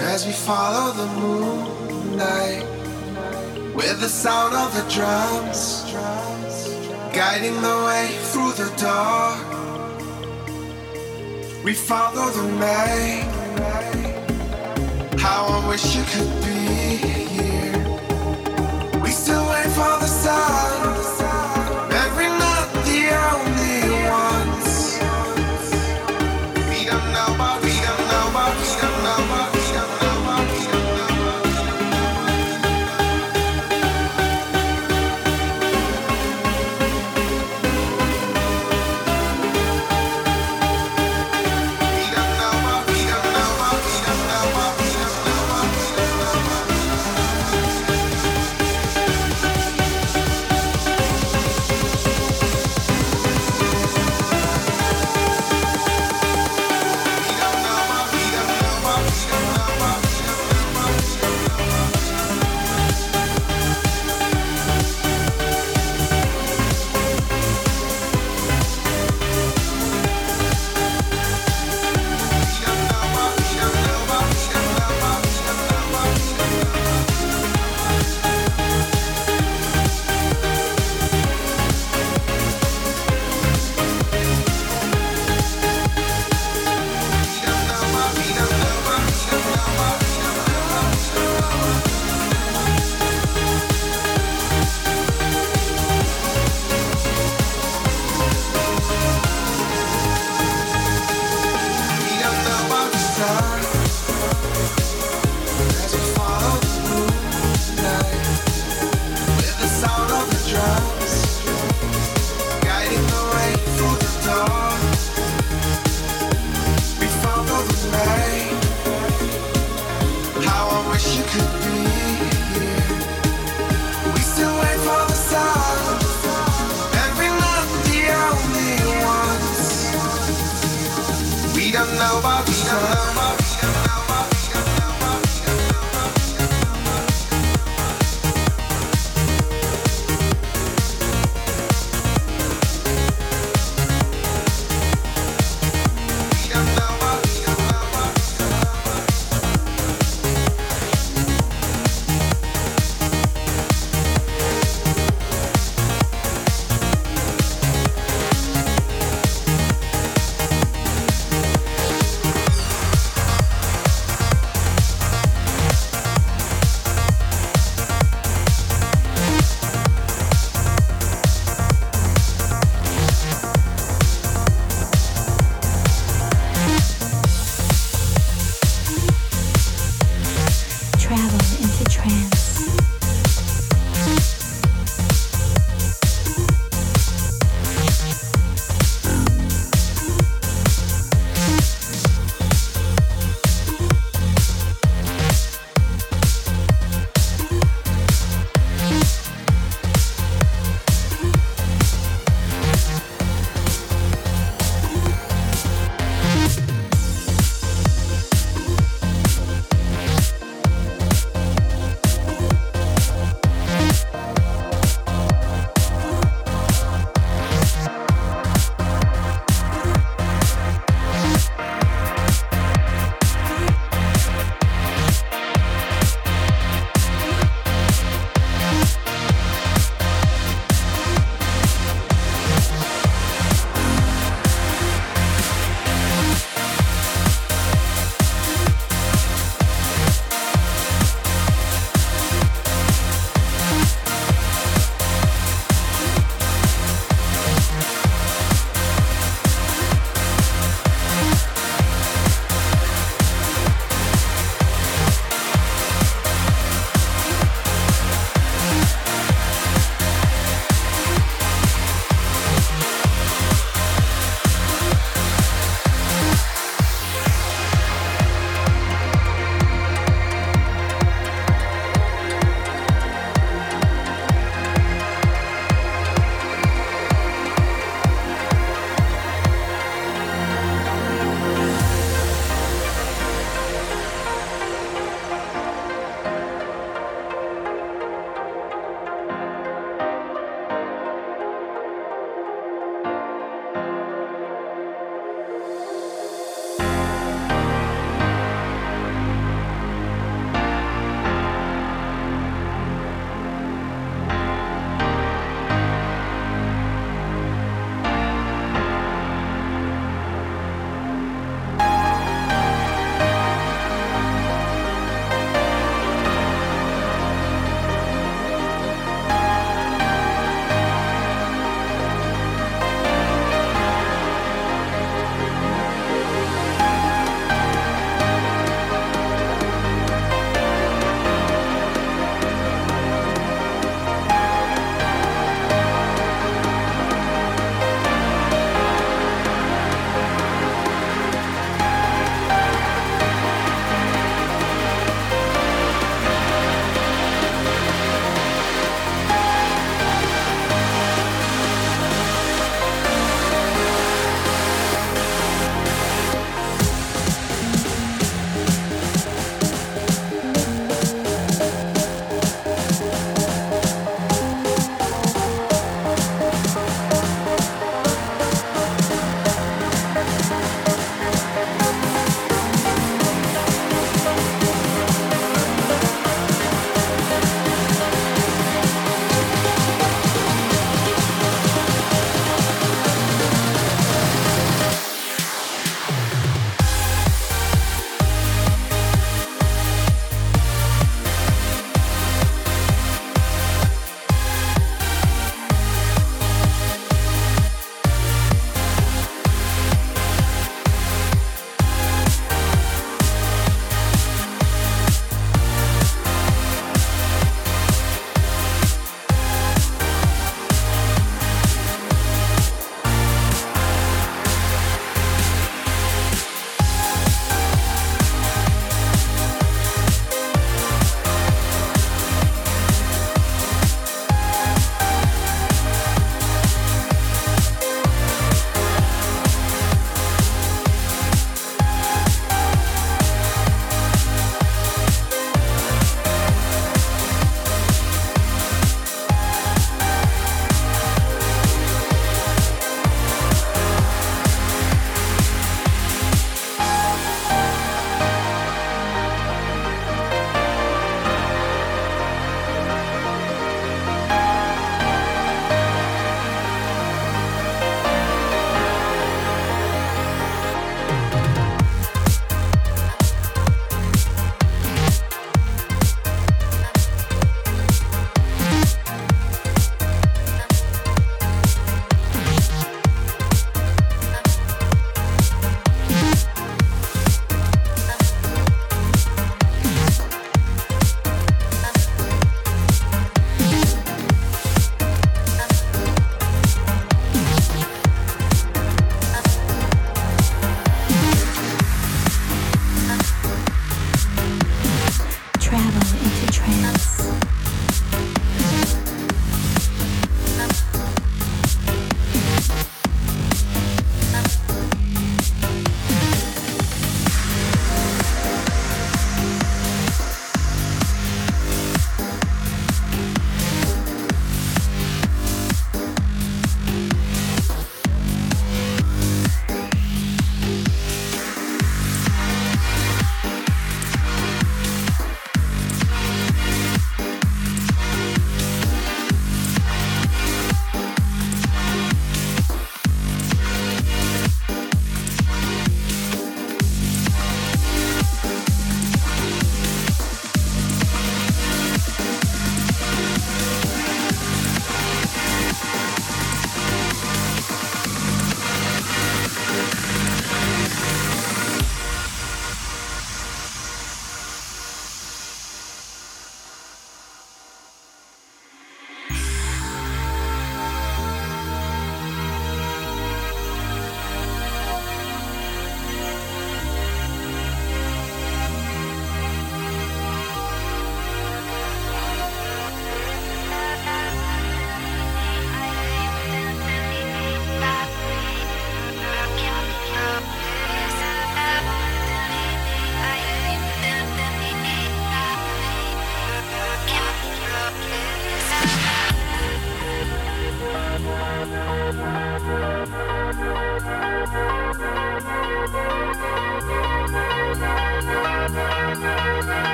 as we follow the moonlight with the sound of the drums guiding the way through the dark. We follow the night. How I wish you could be here. We still wait for the sun.